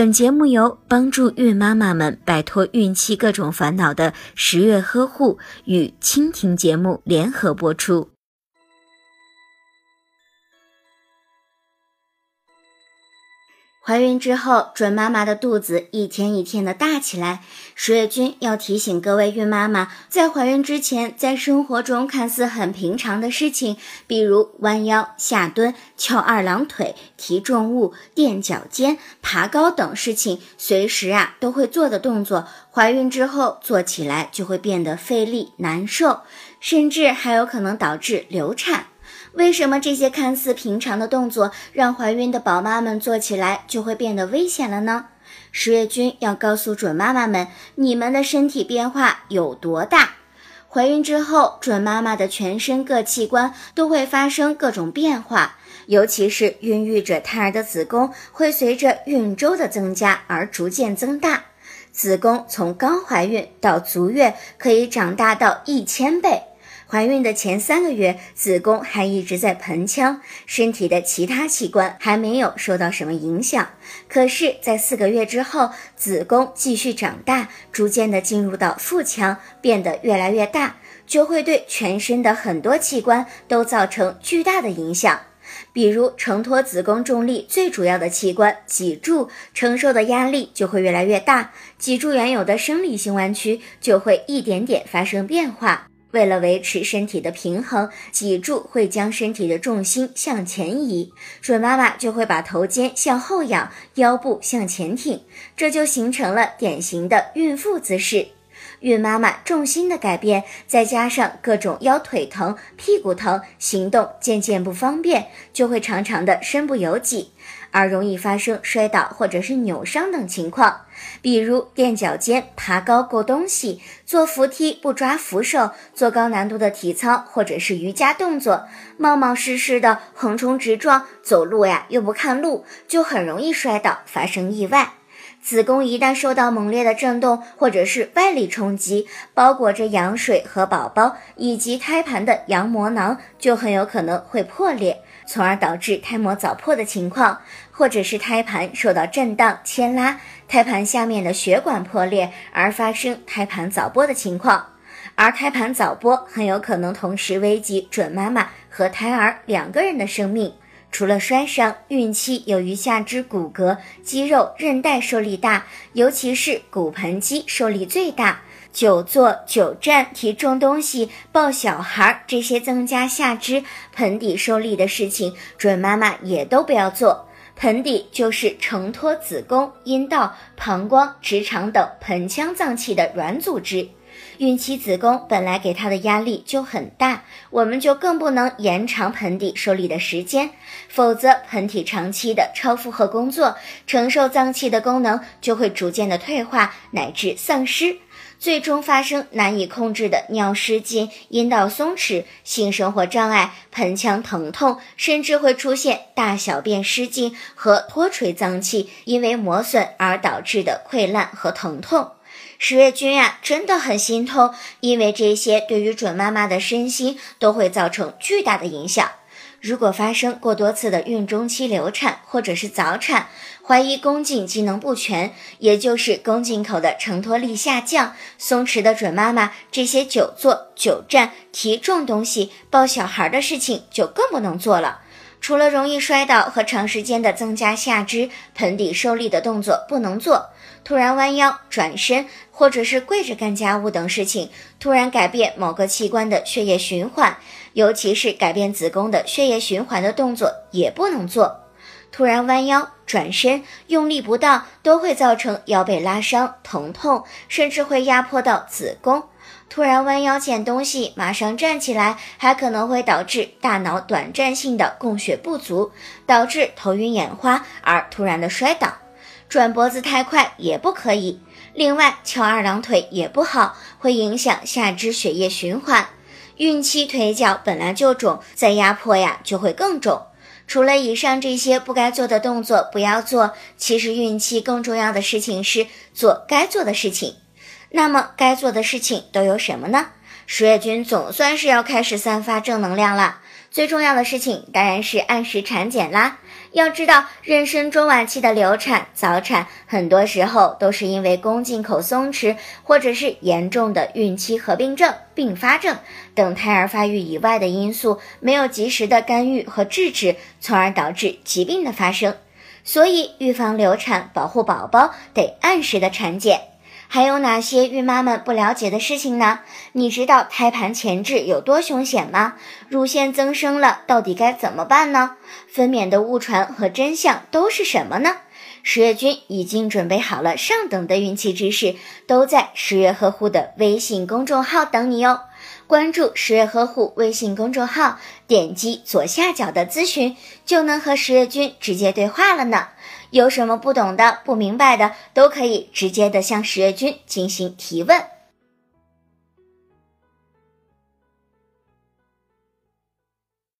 本节目由帮助孕妈妈们摆脱孕期各种烦恼的十月呵护与蜻蜓节目联合播出。怀孕之后，准妈妈的肚子一天一天的大起来。十月君要提醒各位孕妈妈，在怀孕之前，在生活中看似很平常的事情，比如弯腰、下蹲、翘二郎腿、提重物、垫脚尖、爬高等事情，随时啊都会做的动作，怀孕之后做起来就会变得费力难受，甚至还有可能导致流产。为什么这些看似平常的动作，让怀孕的宝妈们做起来就会变得危险了呢？十月君要告诉准妈妈们，你们的身体变化有多大？怀孕之后，准妈妈的全身各器官都会发生各种变化，尤其是孕育着胎儿的子宫，会随着孕周的增加而逐渐增大。子宫从刚怀孕到足月，可以长大到一千倍。怀孕的前三个月，子宫还一直在盆腔，身体的其他器官还没有受到什么影响。可是，在四个月之后，子宫继续长大，逐渐的进入到腹腔，变得越来越大，就会对全身的很多器官都造成巨大的影响。比如，承托子宫重力最主要的器官脊柱承受的压力就会越来越大，脊柱原有的生理性弯曲就会一点点发生变化。为了维持身体的平衡，脊柱会将身体的重心向前移，准妈妈就会把头肩向后仰，腰部向前挺，这就形成了典型的孕妇姿势。孕妈妈重心的改变，再加上各种腰腿疼、屁股疼，行动渐渐不方便，就会常常的身不由己。而容易发生摔倒或者是扭伤等情况，比如垫脚尖、爬高够东西、坐扶梯不抓扶手、做高难度的体操或者是瑜伽动作，冒冒失失的横冲直撞，走路呀又不看路，就很容易摔倒，发生意外。子宫一旦受到猛烈的震动或者是外力冲击，包裹着羊水和宝宝以及胎盘的羊膜囊就很有可能会破裂。从而导致胎膜早破的情况，或者是胎盘受到震荡牵拉，胎盘下面的血管破裂而发生胎盘早剥的情况。而胎盘早剥很有可能同时危及准妈妈和胎儿两个人的生命。除了摔伤，孕期由于下肢骨骼、肌肉、韧带受力大，尤其是骨盆肌受力最大。久坐、久站、提重东西、抱小孩这些增加下肢盆底受力的事情，准妈妈也都不要做。盆底就是承托子宫、阴道、膀胱、直肠等盆腔脏器的软组织。孕期子宫本来给它的压力就很大，我们就更不能延长盆底受力的时间，否则盆体长期的超负荷工作，承受脏器的功能就会逐渐的退化乃至丧失。最终发生难以控制的尿失禁、阴道松弛、性生活障碍、盆腔疼痛，甚至会出现大小便失禁和脱垂脏器因为磨损而导致的溃烂和疼痛。十月君呀，真的很心痛，因为这些对于准妈妈的身心都会造成巨大的影响。如果发生过多次的孕中期流产或者是早产，怀疑宫颈机能不全，也就是宫颈口的承托力下降、松弛的准妈妈，这些久坐、久站、提重东西、抱小孩的事情就更不能做了。除了容易摔倒和长时间的增加下肢盆底受力的动作不能做，突然弯腰、转身或者是跪着干家务等事情，突然改变某个器官的血液循环。尤其是改变子宫的血液循环的动作也不能做，突然弯腰、转身用力不当都会造成腰背拉伤、疼痛，甚至会压迫到子宫。突然弯腰捡东西，马上站起来，还可能会导致大脑短暂性的供血不足，导致头晕眼花而突然的摔倒。转脖子太快也不可以。另外，翘二郎腿也不好，会影响下肢血液循环。孕期腿脚本来就肿，再压迫呀就会更肿。除了以上这些不该做的动作不要做，其实孕期更重要的事情是做该做的事情。那么该做的事情都有什么呢？十月君总算是要开始散发正能量了。最重要的事情当然是按时产检啦。要知道，妊娠中晚期的流产、早产，很多时候都是因为宫颈口松弛，或者是严重的孕期合并症、并发症等胎儿发育以外的因素，没有及时的干预和制止，从而导致疾病的发生。所以，预防流产、保护宝宝，得按时的产检。还有哪些孕妈们不了解的事情呢？你知道胎盘前置有多凶险吗？乳腺增生了，到底该怎么办呢？分娩的误传和真相都是什么呢？十月君已经准备好了上等的孕期知识，都在十月呵护的微信公众号等你哟。关注十月呵护微信公众号，点击左下角的咨询，就能和十月君直接对话了呢。有什么不懂的、不明白的，都可以直接的向十月君进行提问。